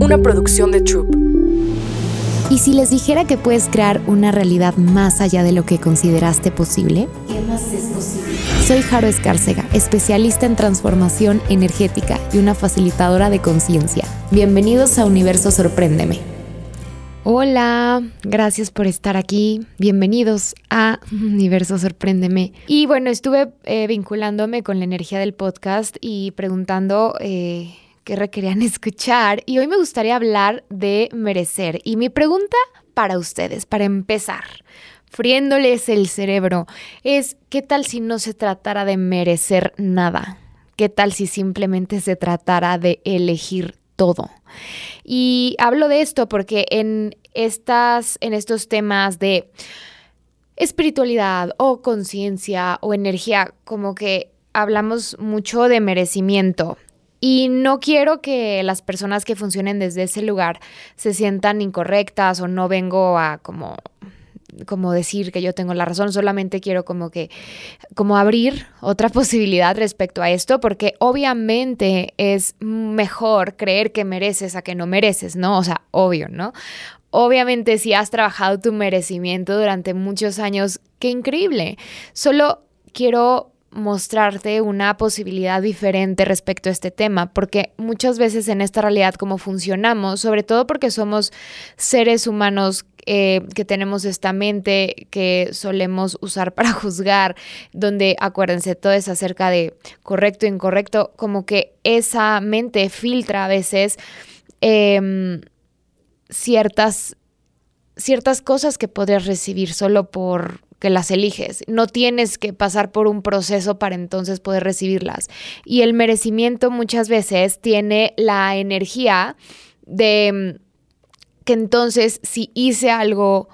una producción de Troop. ¿Y si les dijera que puedes crear una realidad más allá de lo que consideraste posible? ¿Qué más es posible? Soy Jaro Escárcega, especialista en transformación energética y una facilitadora de conciencia. Bienvenidos a Universo Sorpréndeme. Hola, gracias por estar aquí. Bienvenidos a Universo Sorpréndeme. Y bueno, estuve eh, vinculándome con la energía del podcast y preguntando eh, qué requerían escuchar. Y hoy me gustaría hablar de merecer. Y mi pregunta para ustedes, para empezar, friéndoles el cerebro, es ¿qué tal si no se tratara de merecer nada? ¿Qué tal si simplemente se tratara de elegir todo? Y hablo de esto porque en, estas, en estos temas de espiritualidad o conciencia o energía, como que hablamos mucho de merecimiento. Y no quiero que las personas que funcionen desde ese lugar se sientan incorrectas o no vengo a como como decir que yo tengo la razón, solamente quiero como que, como abrir otra posibilidad respecto a esto, porque obviamente es mejor creer que mereces a que no mereces, ¿no? O sea, obvio, ¿no? Obviamente si has trabajado tu merecimiento durante muchos años, qué increíble. Solo quiero mostrarte una posibilidad diferente respecto a este tema, porque muchas veces en esta realidad como funcionamos, sobre todo porque somos seres humanos eh, que tenemos esta mente que solemos usar para juzgar, donde acuérdense, todo es acerca de correcto, incorrecto, como que esa mente filtra a veces em, ciertas, ciertas cosas que podrías recibir solo por que las eliges. No tienes que pasar por un proceso para entonces poder recibirlas. Y el merecimiento muchas veces tiene la energía de mm, que entonces si hice algo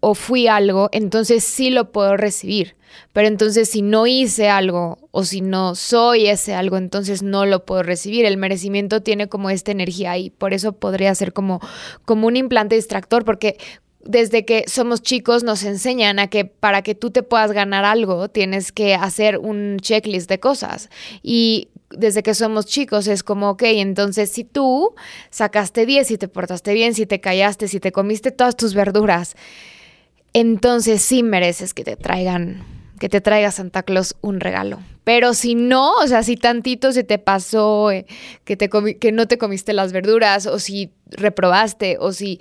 o fui algo, entonces sí lo puedo recibir. Pero entonces si no hice algo o si no soy ese algo, entonces no lo puedo recibir. El merecimiento tiene como esta energía y por eso podría ser como, como un implante distractor, porque desde que somos chicos nos enseñan a que para que tú te puedas ganar algo tienes que hacer un checklist de cosas. Y desde que somos chicos es como, ok, entonces si tú sacaste 10, si te portaste bien, si te callaste, si te comiste todas tus verduras, entonces sí mereces que te traigan, que te traiga Santa Claus un regalo. Pero si no, o sea, si tantito se te pasó eh, que, te que no te comiste las verduras, o si reprobaste, o si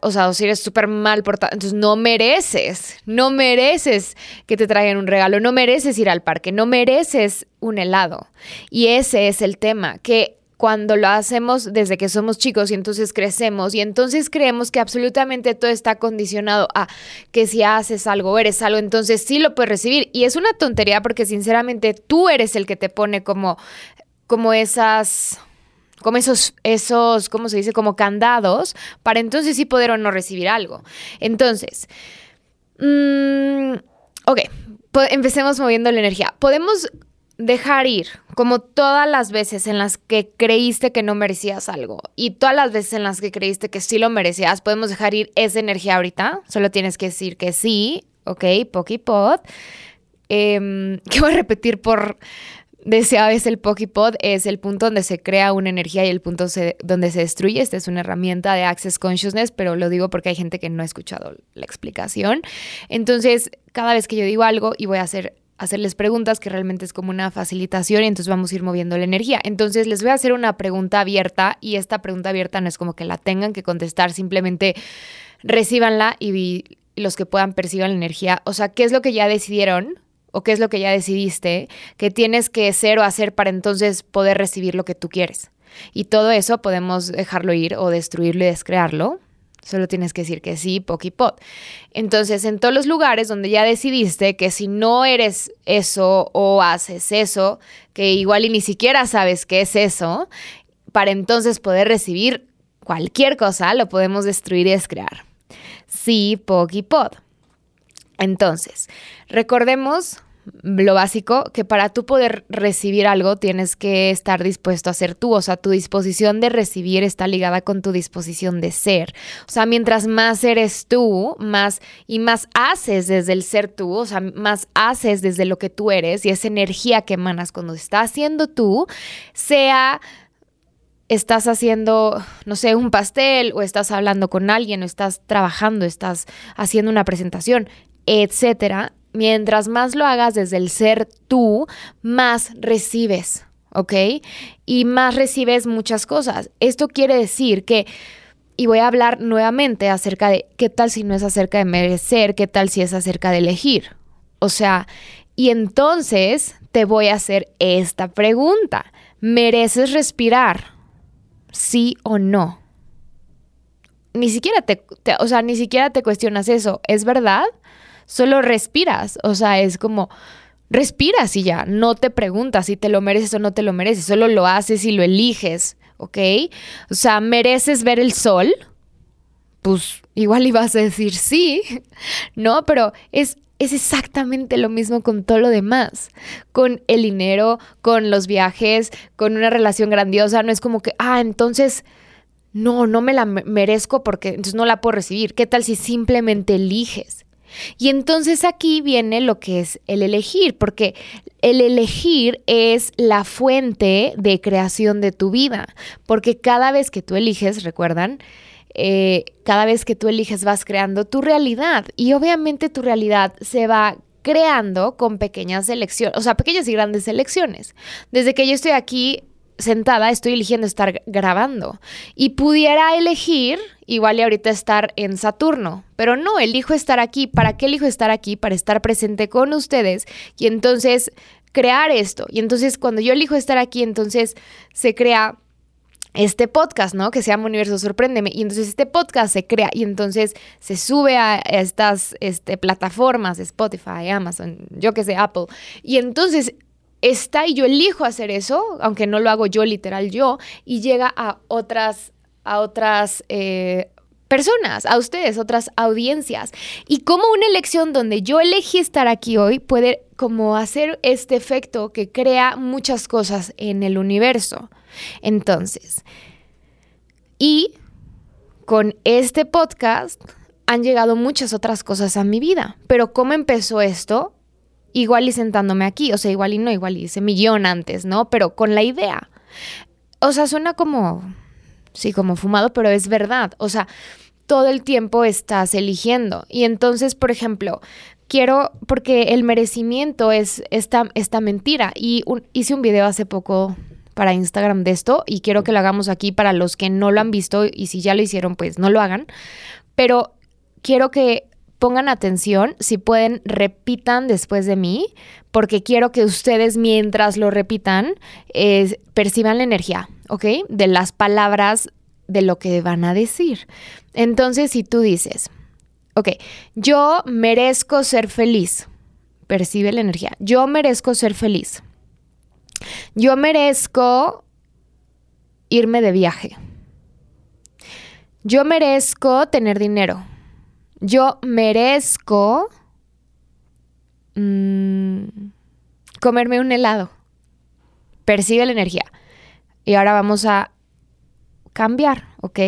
o sea, o si eres súper mal portado, entonces no mereces, no mereces que te traigan un regalo, no mereces ir al parque, no mereces un helado. Y ese es el tema, que cuando lo hacemos desde que somos chicos y entonces crecemos y entonces creemos que absolutamente todo está condicionado a que si haces algo eres algo, entonces sí lo puedes recibir. Y es una tontería porque sinceramente tú eres el que te pone como, como esas como esos, esos, ¿cómo se dice? Como candados, para entonces sí poder o no recibir algo. Entonces, mmm, ok, empecemos moviendo la energía. Podemos dejar ir, como todas las veces en las que creíste que no merecías algo y todas las veces en las que creíste que sí lo merecías, podemos dejar ir esa energía ahorita. Solo tienes que decir que sí, ok, Pokipod. Eh, em, que voy a repetir por Decía vez el Pokipod es el punto donde se crea una energía y el punto donde se destruye. Esta es una herramienta de Access Consciousness, pero lo digo porque hay gente que no ha escuchado la explicación. Entonces, cada vez que yo digo algo y voy a hacer hacerles preguntas que realmente es como una facilitación y entonces vamos a ir moviendo la energía. Entonces les voy a hacer una pregunta abierta y esta pregunta abierta no es como que la tengan que contestar, simplemente recíbanla y los que puedan perciban la energía. O sea, ¿qué es lo que ya decidieron? O qué es lo que ya decidiste que tienes que ser o hacer para entonces poder recibir lo que tú quieres. Y todo eso podemos dejarlo ir o destruirlo y descrearlo. Solo tienes que decir que sí, pokipot. Entonces, en todos los lugares donde ya decidiste que si no eres eso o haces eso, que igual y ni siquiera sabes qué es eso, para entonces poder recibir cualquier cosa, lo podemos destruir y descrear. Sí, pokipot. Entonces, recordemos lo básico, que para tú poder recibir algo tienes que estar dispuesto a ser tú, o sea, tu disposición de recibir está ligada con tu disposición de ser. O sea, mientras más eres tú, más y más haces desde el ser tú, o sea, más haces desde lo que tú eres y esa energía que emanas cuando estás siendo tú, sea estás haciendo, no sé, un pastel o estás hablando con alguien o estás trabajando, estás haciendo una presentación, etcétera, mientras más lo hagas desde el ser tú, más recibes, ¿ok? Y más recibes muchas cosas. Esto quiere decir que, y voy a hablar nuevamente acerca de qué tal si no es acerca de merecer, qué tal si es acerca de elegir. O sea, y entonces te voy a hacer esta pregunta. ¿Mereces respirar? ¿Sí o no? Ni siquiera te, o sea, ni siquiera te cuestionas eso. ¿Es verdad? Solo respiras. O sea, es como respiras y ya. No te preguntas si te lo mereces o no te lo mereces. Solo lo haces y lo eliges. ¿Ok? O sea, ¿mereces ver el sol? Pues igual ibas a decir sí, ¿no? Pero es es exactamente lo mismo con todo lo demás, con el dinero, con los viajes, con una relación grandiosa. No es como que, ah, entonces, no, no me la merezco porque entonces no la puedo recibir. ¿Qué tal si simplemente eliges? Y entonces aquí viene lo que es el elegir, porque el elegir es la fuente de creación de tu vida, porque cada vez que tú eliges, recuerdan, eh, cada vez que tú eliges vas creando tu realidad y obviamente tu realidad se va creando con pequeñas elecciones, o sea, pequeñas y grandes elecciones. Desde que yo estoy aquí sentada, estoy eligiendo estar grabando y pudiera elegir igual y ahorita estar en Saturno, pero no, elijo estar aquí. ¿Para qué elijo estar aquí? Para estar presente con ustedes y entonces crear esto. Y entonces cuando yo elijo estar aquí, entonces se crea este podcast, ¿no? Que se llama Universo Sorpréndeme. Y entonces este podcast se crea y entonces se sube a estas este, plataformas, Spotify, Amazon, yo que sé, Apple. Y entonces está y yo elijo hacer eso, aunque no lo hago yo literal yo, y llega a otras, a otras eh, personas, a ustedes, otras audiencias. Y como una elección donde yo elegí estar aquí hoy puede como hacer este efecto que crea muchas cosas en el universo. Entonces, y con este podcast han llegado muchas otras cosas a mi vida. Pero ¿cómo empezó esto? Igual y sentándome aquí, o sea, igual y no, igual y hice millón antes, ¿no? Pero con la idea. O sea, suena como, sí, como fumado, pero es verdad. O sea, todo el tiempo estás eligiendo. Y entonces, por ejemplo, quiero, porque el merecimiento es esta, esta mentira. Y hice un video hace poco para Instagram de esto y quiero que lo hagamos aquí para los que no lo han visto y si ya lo hicieron, pues no lo hagan. Pero quiero que pongan atención, si pueden, repitan después de mí, porque quiero que ustedes mientras lo repitan perciban la energía, ¿ok? De las palabras de lo que van a decir. Entonces, si tú dices, ok, yo merezco ser feliz, percibe la energía, yo merezco ser feliz. Yo merezco irme de viaje. Yo merezco tener dinero. Yo merezco mm, comerme un helado. Percibe la energía. Y ahora vamos a cambiar, ¿ok?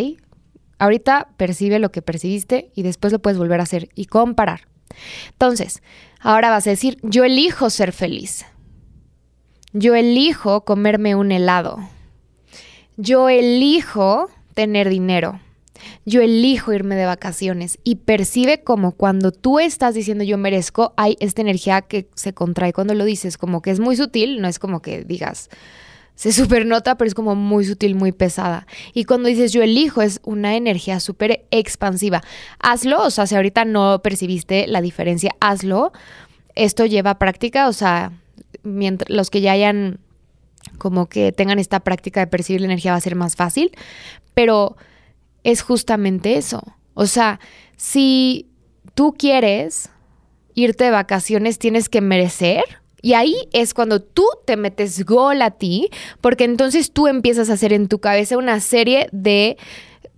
Ahorita percibe lo que percibiste y después lo puedes volver a hacer y comparar. Entonces, ahora vas a decir, yo elijo ser feliz. Yo elijo comerme un helado. Yo elijo tener dinero. Yo elijo irme de vacaciones y percibe como cuando tú estás diciendo yo merezco, hay esta energía que se contrae cuando lo dices, como que es muy sutil, no es como que digas, se supernota, pero es como muy sutil, muy pesada. Y cuando dices yo elijo, es una energía súper expansiva. Hazlo, o sea, si ahorita no percibiste la diferencia, hazlo. Esto lleva práctica, o sea, los que ya hayan como que tengan esta práctica de percibir la energía va a ser más fácil, pero es justamente eso. O sea, si tú quieres irte de vacaciones, tienes que merecer. Y ahí es cuando tú te metes gol a ti, porque entonces tú empiezas a hacer en tu cabeza una serie de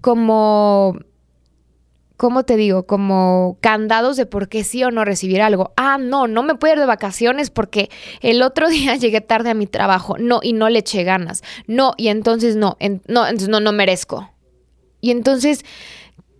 como ¿cómo te digo? Como candados de por qué sí o no recibir algo. Ah, no, no me puedo ir de vacaciones porque el otro día llegué tarde a mi trabajo. No, y no le eché ganas. No, y entonces no, no, entonces no, no merezco. Y entonces,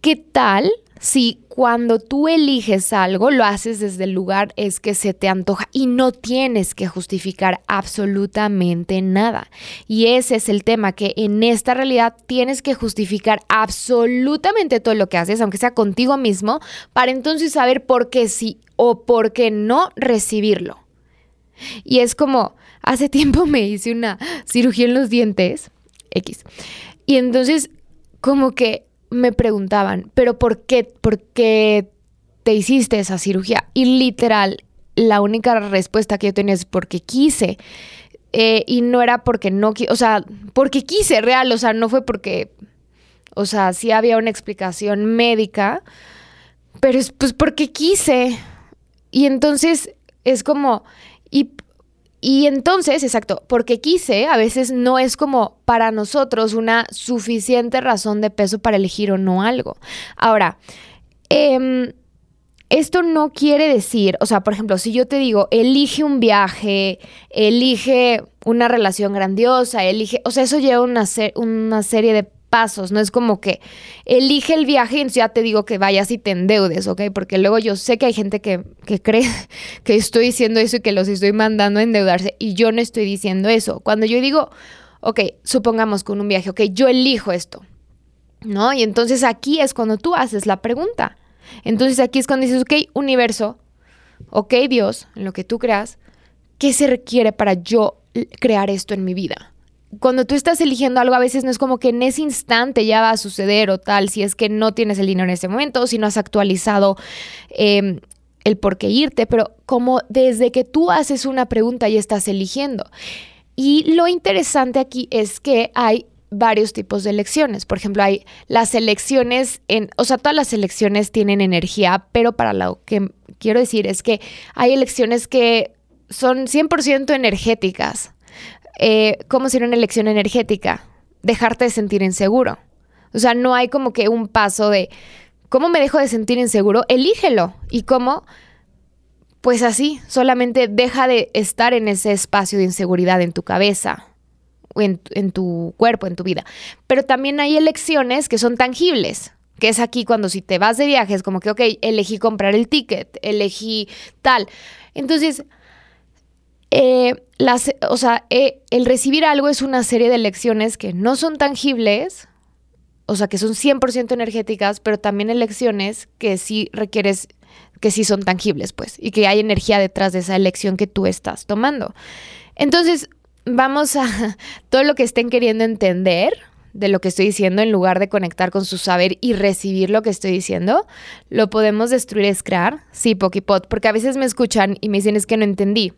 ¿qué tal si cuando tú eliges algo lo haces desde el lugar es que se te antoja y no tienes que justificar absolutamente nada. Y ese es el tema, que en esta realidad tienes que justificar absolutamente todo lo que haces, aunque sea contigo mismo, para entonces saber por qué sí o por qué no recibirlo. Y es como, hace tiempo me hice una cirugía en los dientes, X. Y entonces, como que me preguntaban, pero ¿por qué, por qué te hiciste esa cirugía? Y literal, la única respuesta que yo tenía es porque quise. Eh, y no era porque no, o sea, porque quise real, o sea, no fue porque, o sea, sí había una explicación médica, pero es pues porque quise. Y entonces es como, y entonces, exacto, porque quise, a veces no es como para nosotros una suficiente razón de peso para elegir o no algo. Ahora, em, esto no quiere decir, o sea, por ejemplo, si yo te digo, elige un viaje, elige una relación grandiosa, elige, o sea, eso lleva una, una serie de pasos, no es como que elige el viaje y ya te digo que vayas y te endeudes, ¿ok? Porque luego yo sé que hay gente que, cree que estoy diciendo eso y que los estoy mandando a endeudarse y yo no estoy diciendo eso. Cuando yo digo, ok, supongamos con un viaje, ok, yo elijo esto, ¿no? Y entonces aquí es cuando tú haces la pregunta. Entonces aquí es cuando dices, ok, universo, ok, Dios, en lo que tú creas, ¿qué se requiere para yo crear esto en mi vida? Cuando tú estás eligiendo algo, a veces no es como que en ese instante ya va a suceder o tal, si es que no tienes el dinero en ese momento o si no has actualizado em, el por qué irte, pero como desde que tú haces una pregunta y estás eligiendo. Y lo interesante aquí es que hay varios tipos de elecciones. Por ejemplo, hay las elecciones en, o sea, todas las elecciones tienen energía, pero para lo que quiero decir es que hay elecciones que son 100% energéticas. Eh, ¿cómo sería una elección energética? Dejarte de sentir inseguro. O sea, no hay como que un paso de, ¿cómo me dejo de sentir inseguro? Elígelo. ¿Y cómo? Pues así, solamente deja de estar en ese espacio de inseguridad en tu cabeza, en, en tu cuerpo, en tu vida. Pero también hay elecciones que son tangibles, que es aquí cuando si te vas de viaje, es como que, ok, elegí comprar el ticket, elegí tal. Entonces, eh, las, o sea, eh, el recibir algo es una serie de lecciones que no son tangibles, o sea, que son 100% energéticas, pero también elecciones que sí requieres, que sí son tangibles, pues, y que hay energía detrás de esa elección que tú estás tomando. Entonces, vamos a todo lo que estén queriendo entender de lo que estoy diciendo en lugar de conectar con su saber y recibir lo que estoy diciendo, lo podemos destruir, es crear, sí, Pokipot, porque a veces me escuchan y me dicen es que no entendí.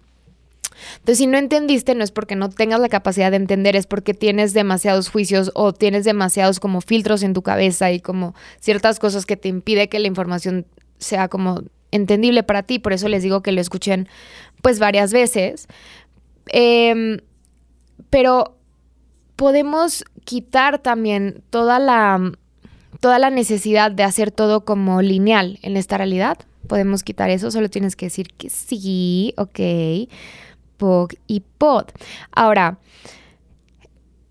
Entonces, si no entendiste, no es porque no tengas la capacidad de entender, es porque tienes demasiados juicios o tienes demasiados como filtros en tu cabeza y como ciertas cosas que te impide que la información sea como entendible para ti. Por eso les digo que lo escuchen pues varias veces. Em, pero podemos quitar también toda la, toda la necesidad de hacer todo como lineal en esta realidad. Podemos quitar eso, solo tienes que decir que sí, ok Y POD. Ahora,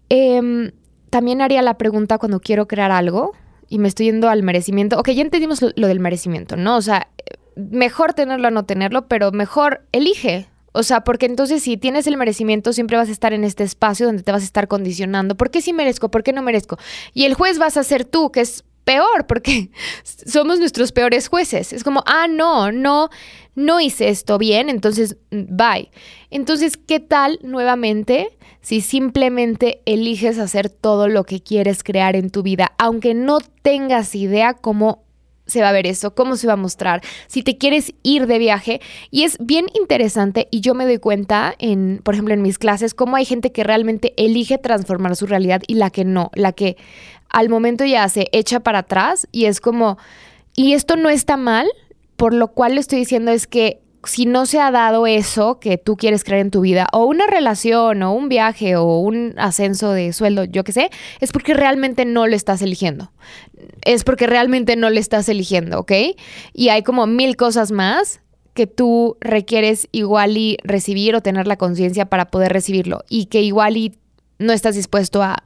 em, también haría la pregunta cuando quiero crear algo y me estoy yendo al merecimiento. Ok, ya entendimos lo, lo del merecimiento, ¿no? O sea, mejor tenerlo a no tenerlo, pero mejor elige. O sea, porque entonces si tienes el merecimiento, siempre vas a estar en este espacio donde te vas a estar condicionando. ¿Por qué sí merezco? ¿Por qué no merezco? Y el juez vas a ser tú, que es peor, porque somos nuestros peores jueces. Es como, ah, no, no, no hice esto bien, entonces, mm, bye. Entonces, ¿qué tal nuevamente si simplemente eliges hacer todo lo que quieres crear en tu vida, aunque no tengas idea cómo se va a ver eso, cómo se va a mostrar, si te quieres ir de viaje. Y es bien interesante y yo me doy cuenta, en, por ejemplo, en mis clases, cómo hay gente que realmente elige transformar su realidad y la que no, la que al momento ya se echa para atrás y es como, y esto no está mal, por lo cual le estoy diciendo es que si no se ha dado eso que tú quieres crear en tu vida, o una relación, o un viaje, o un ascenso de sueldo, yo qué sé, es porque realmente no lo estás eligiendo. Es porque realmente no lo estás eligiendo, ¿ok? Y hay como mil cosas más que tú requieres igual y recibir o tener la conciencia para poder recibirlo y que igual y no estás dispuesto a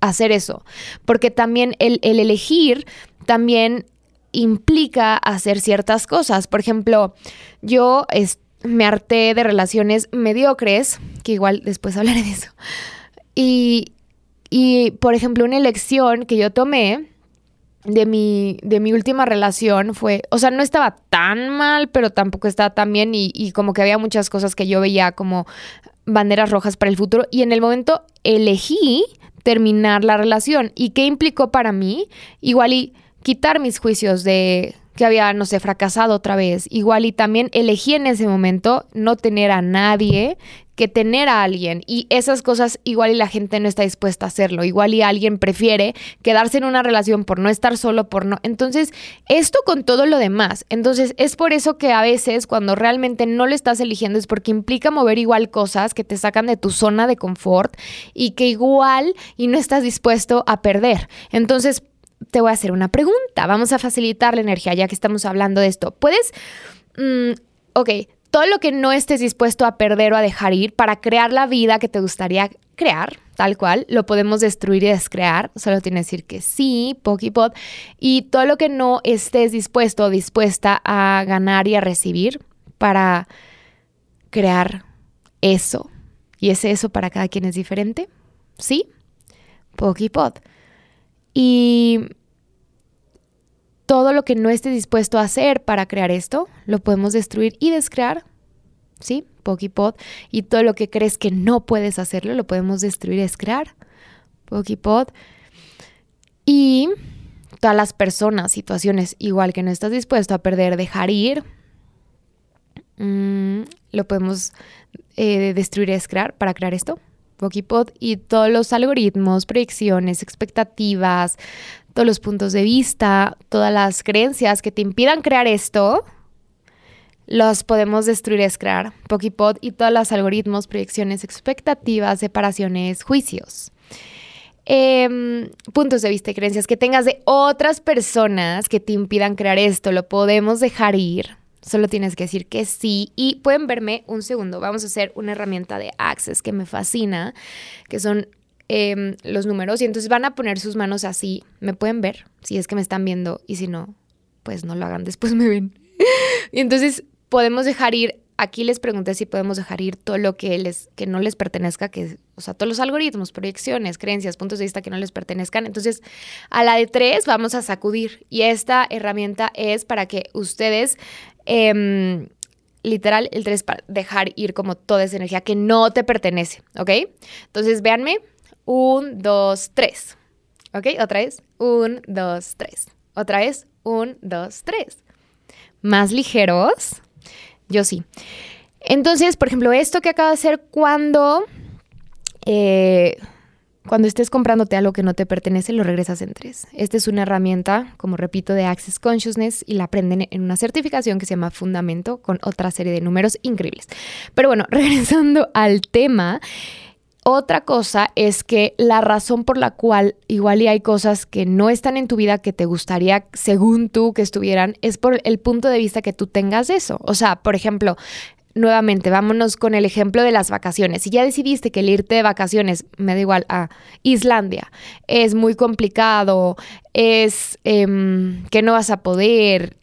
hacer eso. Porque también el, el elegir también implica hacer ciertas cosas. Por ejemplo, yo me harté de relaciones mediocres, que igual después hablaré de eso. Y, y, por ejemplo, una elección que yo tomé de mi, de mi última relación fue, o sea, no estaba tan mal, pero tampoco estaba tan bien y, y como que había muchas cosas que yo veía como banderas rojas para el futuro y en el momento elegí terminar la relación. ¿Y qué implicó para mí? Igual y quitar mis juicios de que había, no sé, fracasado otra vez. Igual y también elegí en ese momento no tener a nadie que tener a alguien. Y esas cosas igual y la gente no está dispuesta a hacerlo. Igual y alguien prefiere quedarse en una relación por no estar solo, por no... Entonces, esto con todo lo demás. Entonces, es por eso que a veces cuando realmente no lo estás eligiendo es porque implica mover igual cosas que te sacan de tu zona de confort y que igual y no estás dispuesto a perder. Entonces, te voy a hacer una pregunta. Vamos a facilitar la energía ya que estamos hablando de esto. ¿Puedes... Mm, ok, todo lo que no estés dispuesto a perder o a dejar ir para crear la vida que te gustaría crear, tal cual, lo podemos destruir y descrear, solo tienes que decir que sí, Pokipod, y todo lo que no estés dispuesto o dispuesta a ganar y a recibir para crear eso, y ese eso para cada quien es diferente, ¿sí? Pokipod. Y todo lo que no esté dispuesto a hacer para crear esto, lo podemos destruir y descrear. ¿Sí? Pokipod. Y todo lo que crees que no puedes hacerlo, lo podemos destruir y descrear. Pokipod. Y todas las personas, situaciones igual que no estás dispuesto a perder, dejar ir, mm, lo podemos eh, destruir y descrear para crear esto. Pokipod y todos los algoritmos, proyecciones, expectativas, todos los puntos de vista, todas las creencias que te impidan crear esto, los podemos destruir, es crear Pokipod y todos los algoritmos, proyecciones, expectativas, separaciones, juicios. Em, puntos de vista y creencias que tengas de otras personas que te impidan crear esto, lo podemos dejar ir. Solo tienes que decir que sí. Y pueden verme un segundo. Vamos a hacer una herramienta de Access que me fascina, que son Em, los números y entonces van a poner sus manos así. Me pueden ver si es que me están viendo y si no, pues no lo hagan, después me ven. y entonces podemos dejar ir, aquí les pregunté si podemos dejar ir todo lo que, les, que no les pertenezca, que, o sea, todos los algoritmos, proyecciones, creencias, puntos de vista que no les pertenezcan. Entonces, a la de tres vamos a sacudir y esta herramienta es para que ustedes... Em, literal, el tres para dejar ir como toda esa energía que no te pertenece, ¿ok? Entonces, véanme, un, dos, tres. ¿Ok? Otra vez. Un, dos, tres. Otra vez. Un, dos, tres. Más ligeros. Yo sí. Entonces, por ejemplo, esto que acabo de hacer cuando, eh, cuando estés comprándote algo que no te pertenece, lo regresas en tres. Esta es una herramienta, como repito, de Access Consciousness y la aprenden en una certificación que se llama Fundamento con otra serie de números increíbles. Pero bueno, regresando al tema. Otra cosa es que la razón por la cual igual y hay cosas que no están en tu vida que te gustaría, según tú, que estuvieran, es por el punto de vista que tú tengas de eso. O sea, por ejemplo, nuevamente, vámonos con el ejemplo de las vacaciones. Si ya decidiste que el irte de vacaciones, me da igual, a Islandia, es muy complicado, es em, que no vas a poder,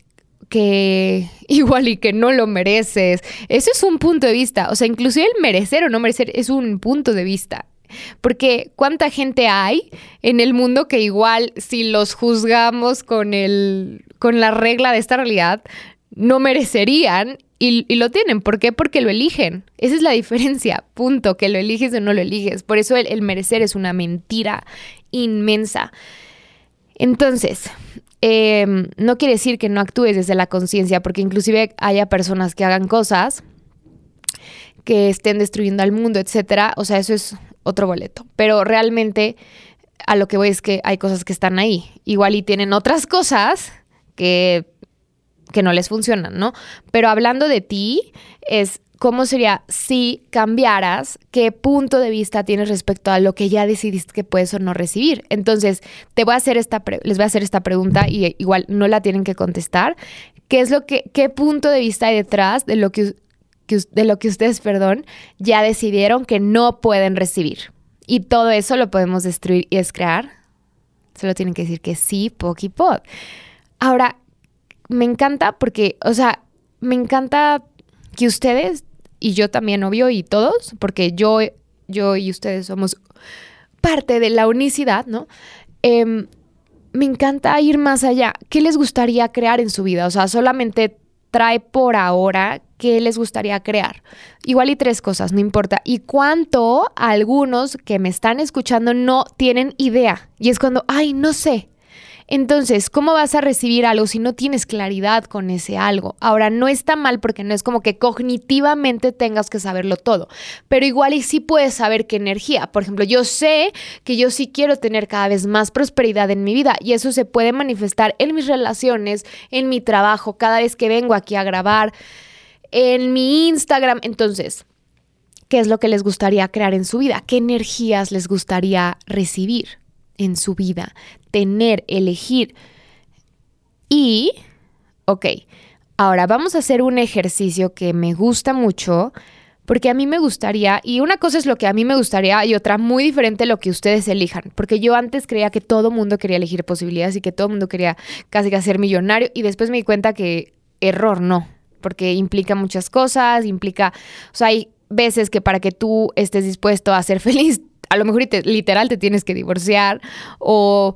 que igual y que no lo mereces. Eso es un punto de vista. O sea, inclusive el merecer o no merecer es un punto de vista. Porque cuánta gente hay en el mundo que igual si los juzgamos con, el, con la regla de esta realidad, no merecerían y, lo tienen. ¿Por qué? Porque lo eligen. Esa es la diferencia. Punto. Que lo eliges o no lo eliges. Por eso el merecer es una mentira inmensa. Entonces, Em, no quiere decir que no actúes desde la conciencia, porque inclusive haya personas que hagan cosas que estén destruyendo al mundo, etcétera. O sea, eso es otro boleto. Pero realmente a lo que voy es que hay cosas que están ahí. Igual y tienen otras cosas que, que no les funcionan, ¿no? Pero hablando de ti, es ¿cómo sería si cambiaras qué punto de vista tienes respecto a lo que ya decidiste que puedes o no recibir? Entonces, te voy a hacer esta les voy a hacer esta pregunta y igual no la tienen que contestar. ¿Qué es lo que qué punto de vista hay detrás de lo que, de lo que ustedes, perdón, ya decidieron que no pueden recibir? Y todo eso lo podemos destruir y descrear. Solo tienen que decir que sí, poc y pod. Ahora, me encanta porque, o sea, me encanta que ustedes y yo también, obvio, y todos, porque yo, yo y ustedes somos parte de la unicidad, ¿no? Em, me encanta ir más allá. ¿Qué les gustaría crear en su vida? O sea, solamente trae por ahora qué les gustaría crear. Igual y tres cosas, no importa. Y cuánto algunos que me están escuchando no tienen idea. Y es cuando, ay, no sé. Entonces, ¿cómo vas a recibir algo si no tienes claridad con ese algo? Ahora, no está mal porque no es como que cognitivamente tengas que saberlo todo, pero igual y sí puedes saber qué energía. Por ejemplo, yo sé que yo sí quiero tener cada vez más prosperidad en mi vida y eso se puede manifestar en mis relaciones, en mi trabajo, cada vez que vengo aquí a grabar, en mi Instagram. Entonces, ¿qué es lo que les gustaría crear en su vida? ¿Qué energías les gustaría recibir? En su vida, tener, elegir. Y, ok, ahora vamos a hacer un ejercicio que me gusta mucho, porque a mí me gustaría, y una cosa es lo que a mí me gustaría y otra muy diferente lo que ustedes elijan, porque yo antes creía que todo mundo quería elegir posibilidades y que todo mundo quería casi que ser millonario y después me di cuenta que error no, porque implica muchas cosas, implica, o sea, hay veces que para que tú estés dispuesto a ser feliz, a lo mejor literal te tienes que divorciar o,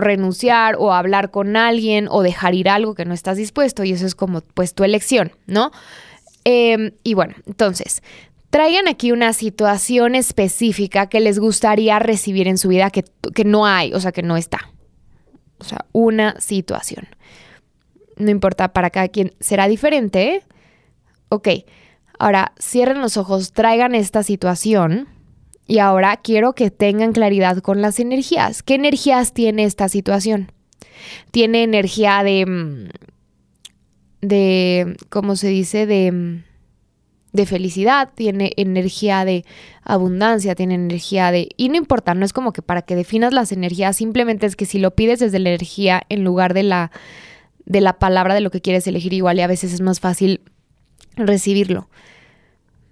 renunciar o hablar con alguien o dejar ir algo que no estás dispuesto y eso es como pues tu elección, ¿no? Em, y bueno, entonces, traigan aquí una situación específica que les gustaría recibir en su vida que, que no hay, o sea, que no está. O sea, una situación. No importa, para cada quien será diferente. Ok, ahora cierren los ojos, traigan esta situación y ahora quiero que tengan claridad con las energías. ¿Qué energías tiene esta situación? Tiene energía de, mm, de, ¿cómo se dice? De, mm, de felicidad, tiene energía de abundancia, tiene energía de... Y no importa, no es como que para que definas las energías, simplemente es que si lo pides desde la energía en lugar de la, de la palabra de lo que quieres elegir, igual y a veces es más fácil recibirlo.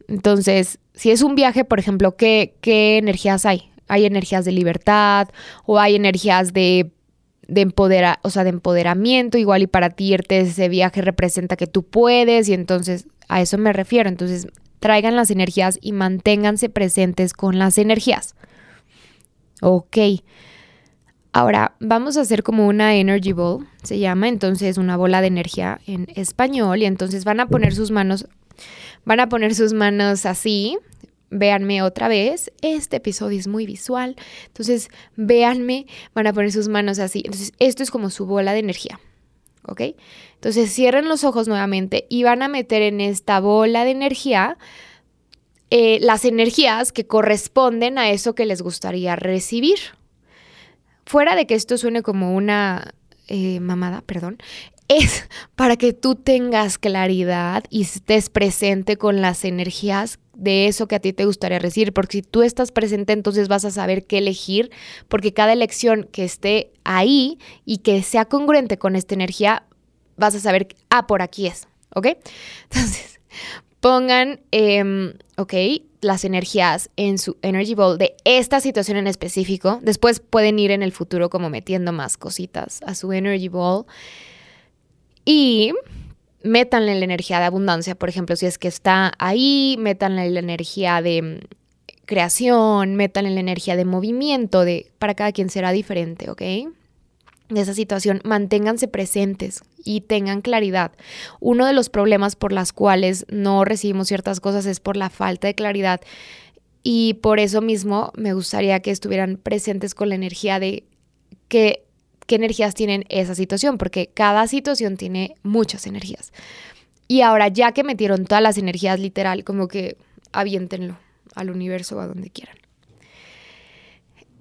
Entonces, si es un viaje, por ejemplo, ¿qué, qué energías hay? Hay energías de libertad o hay energías de, de, o sea, de empoderamiento, igual y para ti irte ese viaje representa que tú puedes y entonces a eso me refiero. Entonces, traigan las energías y manténganse presentes con las energías. Ok. Ahora vamos a hacer como una energy ball, se llama entonces una bola de energía en español y entonces van a poner sus manos Van a poner sus manos así. Véanme otra vez. Este episodio es muy visual. Entonces, véanme. Van a poner sus manos así. Entonces, esto es como su bola de energía. ¿Ok? Entonces, cierren los ojos nuevamente y van a meter en esta bola de energía eh, las energías que corresponden a eso que les gustaría recibir. Fuera de que esto suene como una eh, mamada, perdón, es para que tú tengas claridad y estés presente con las energías de eso que a ti te gustaría recibir, porque si tú estás presente entonces vas a saber qué elegir, porque cada elección que esté ahí y que sea congruente con esta energía, vas a saber, ah, por aquí es, ¿ok? Entonces, pongan, em, las energías en su Energy Ball de esta situación en específico, después pueden ir en el futuro como metiendo más cositas a su Energy Ball. Y métanle la energía de abundancia, por ejemplo, si es que está ahí, métanle la energía de mm, creación, métanle la energía de movimiento, de para cada quien será diferente, ¿ok? De esa situación, manténganse presentes y tengan claridad. Uno de los problemas por las cuales no recibimos ciertas cosas es por la falta de claridad y por eso mismo me gustaría que estuvieran presentes con la energía de que qué energías tienen esa situación, porque cada situación tiene muchas energías. Y ahora ya que metieron todas las energías literal, como que aviéntenlo al universo o a donde quieran.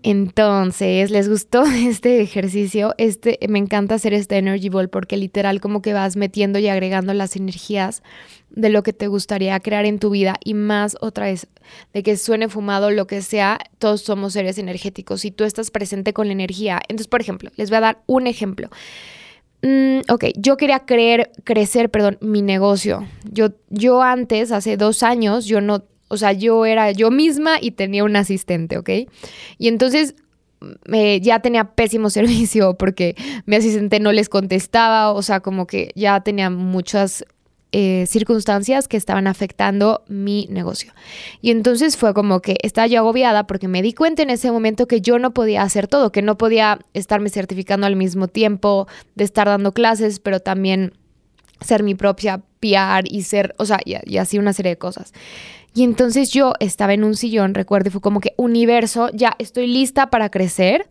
Entonces, ¿les gustó este ejercicio? Este, me encanta hacer este Energy Ball porque literal como que vas metiendo y agregando las energías de lo que te gustaría crear en tu vida y más otra vez de que suene fumado, lo que sea, todos somos seres energéticos y tú estás presente con la energía. Entonces, por ejemplo, les voy a dar un ejemplo. Mm, ok, yo quería creer, crecer, perdón, mi negocio. Yo, yo antes, hace dos años, yo no o sea, yo era yo misma y tenía un asistente, ¿ok? Y entonces ya tenía pésimo servicio porque mi asistente no les contestaba, o sea, como que ya tenía muchas eh, circunstancias que estaban afectando mi negocio. Y entonces fue como que estaba yo agobiada porque me di cuenta en ese momento que yo no podía hacer todo, que no podía estarme certificando al mismo tiempo, de estar dando clases, pero también ser mi propia PR y ser, o sea, y, y así una serie de cosas. Y entonces yo estaba en un sillón, recuerdo, y fue como que universo, ya estoy lista para crecer.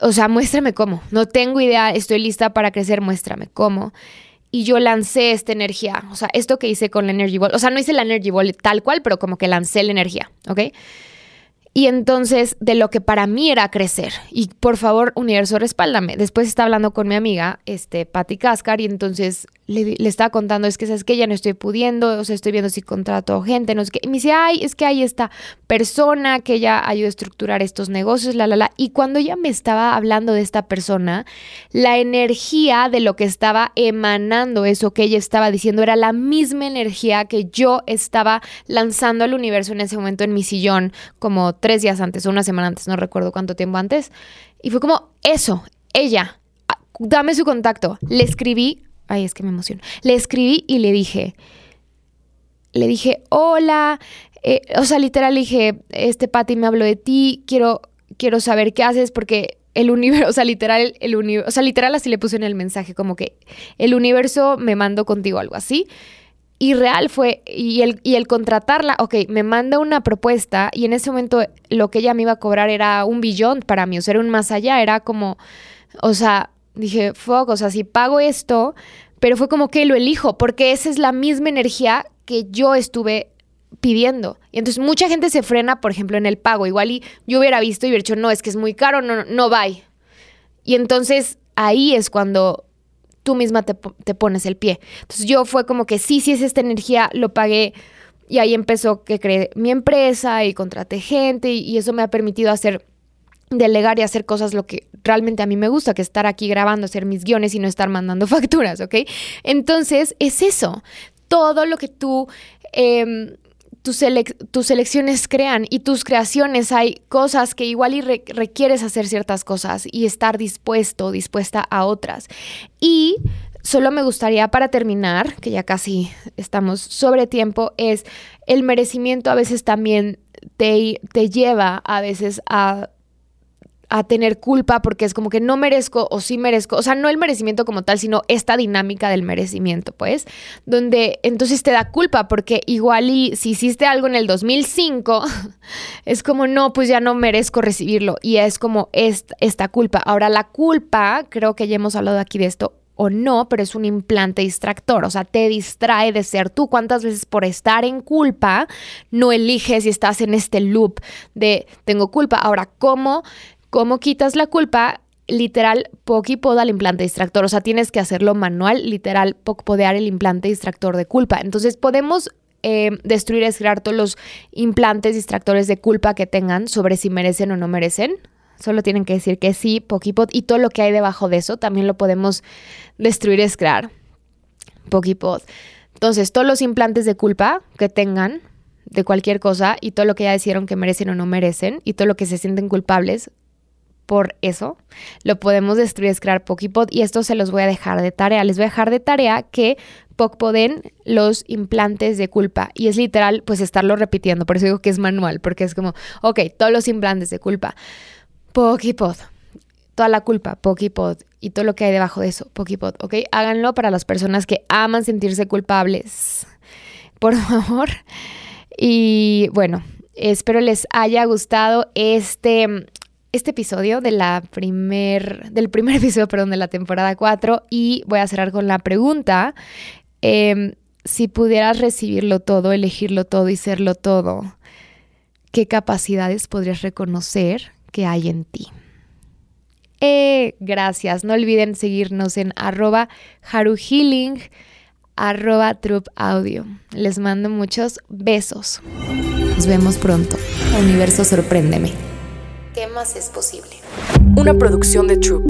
O sea, muéstrame cómo. No tengo idea, estoy lista para crecer, muéstrame cómo y yo lancé esta energía, o sea, esto que hice con la Energy Ball, o sea, no hice la Energy Ball tal cual, pero como que lancé la energía, ¿ok? Y entonces, de lo que para mí era crecer, y por favor, universo, respáldame. Después estaba hablando con mi amiga, este, Patti Cascar, y entonces le, estaba contando, es que sabes que ya no estoy pudiendo, o sea, estoy viendo si contrato gente, no sé qué. Y me dice, ay, es que hay esta persona que ya ayuda a estructurar estos negocios, la, la, la. Y cuando ella me estaba hablando de esta persona, la energía de lo que estaba emanando eso que ella estaba diciendo era la misma energía que yo estaba lanzando al universo en ese momento en mi sillón, como tres días antes o una semana antes, no recuerdo cuánto tiempo antes. Y fue como, eso, ella, dame su contacto. Le escribí Ay, es que me emociono. Le escribí y le dije, le dije, hola, eh, o sea, literal dije, este Pati me habló de ti, quiero, quiero saber qué haces porque el universo, o sea, literal, el universo, o sea, literal así le puse en el mensaje, como que el universo me mandó contigo, algo así. Y real fue, y el, y el contratarla, ok, me manda una propuesta y en ese momento lo que ella me iba a cobrar era un billón para mí, o sea, era un más allá, era como, o sea, dije, fuck, o sea, si pago esto, pero fue como que lo elijo, porque esa es la misma energía que yo estuve pidiendo. Y entonces mucha gente se frena, por ejemplo, en el pago. Igual y yo hubiera visto y hubiera dicho, no, es que es muy caro, no, no, va. Y entonces ahí es cuando tú misma te, te, pones el pie. Entonces yo fue como que sí, sí es esta energía, lo pagué. Y ahí empezó que creé mi empresa y contraté gente y eso me ha permitido hacer delegar y hacer cosas lo que realmente a mí me gusta, que estar aquí grabando, hacer mis guiones y no estar mandando facturas, ¿ok? Entonces, es eso. Todo lo que tú... Em, tus, elecciones crean y tus creaciones hay cosas que igual y requieres hacer ciertas cosas y estar dispuesto, dispuesta a otras. Y solo me gustaría para terminar, que ya casi estamos sobre tiempo, es el merecimiento a veces también te, te lleva a veces a a tener culpa porque es como que no merezco o sí merezco, o sea, no el merecimiento como tal, sino esta dinámica del merecimiento, pues, donde entonces te da culpa porque igual y si hiciste algo en el 2005, es como, no, pues ya no merezco recibirlo y es como esta, esta culpa. Ahora, la culpa, creo que ya hemos hablado aquí de esto, o no, pero es un implante distractor, o sea, te distrae de ser tú. ¿Cuántas veces por estar en culpa no eliges y estás en este loop de tengo culpa? Ahora, ¿cómo ¿Cómo quitas la culpa? Literal, poda el implante distractor. O sea, tienes que hacerlo manual, literal, podear el implante distractor de culpa. Entonces, podemos eh, destruir, crear todos los implantes distractores de culpa que tengan sobre si merecen o no merecen. Solo tienen que decir que sí, Pokipod, y todo lo que hay debajo de eso también lo podemos destruir, crear. Pokipod. Entonces, todos los implantes de culpa que tengan de cualquier cosa y todo lo que ya decidieron que merecen o no merecen y todo lo que se sienten culpables, por eso lo podemos destruir, es crear Pokipod y esto se los voy a dejar de tarea. Les voy a dejar de tarea que Pokpoden los implantes de culpa y es literal pues estarlo repitiendo, por eso digo que es manual, porque es como, ok, todos los implantes de culpa, Pokipod, toda la culpa, Pokipod y todo lo que hay debajo de eso, Pokipod, ok, háganlo para las personas que aman sentirse culpables, por favor. Y bueno, espero les haya gustado este este episodio de la primer, del primer episodio perdón, de la temporada 4 y voy a cerrar con la pregunta. Em, si pudieras recibirlo todo, elegirlo todo y serlo todo, ¿qué capacidades podrías reconocer que hay en ti? Eh, gracias. No olviden seguirnos en arroba haruhealing, arroba audio. Les mando muchos besos. Nos vemos pronto. Universo, sorpréndeme. ¿Qué más es posible? Una producción de Troop.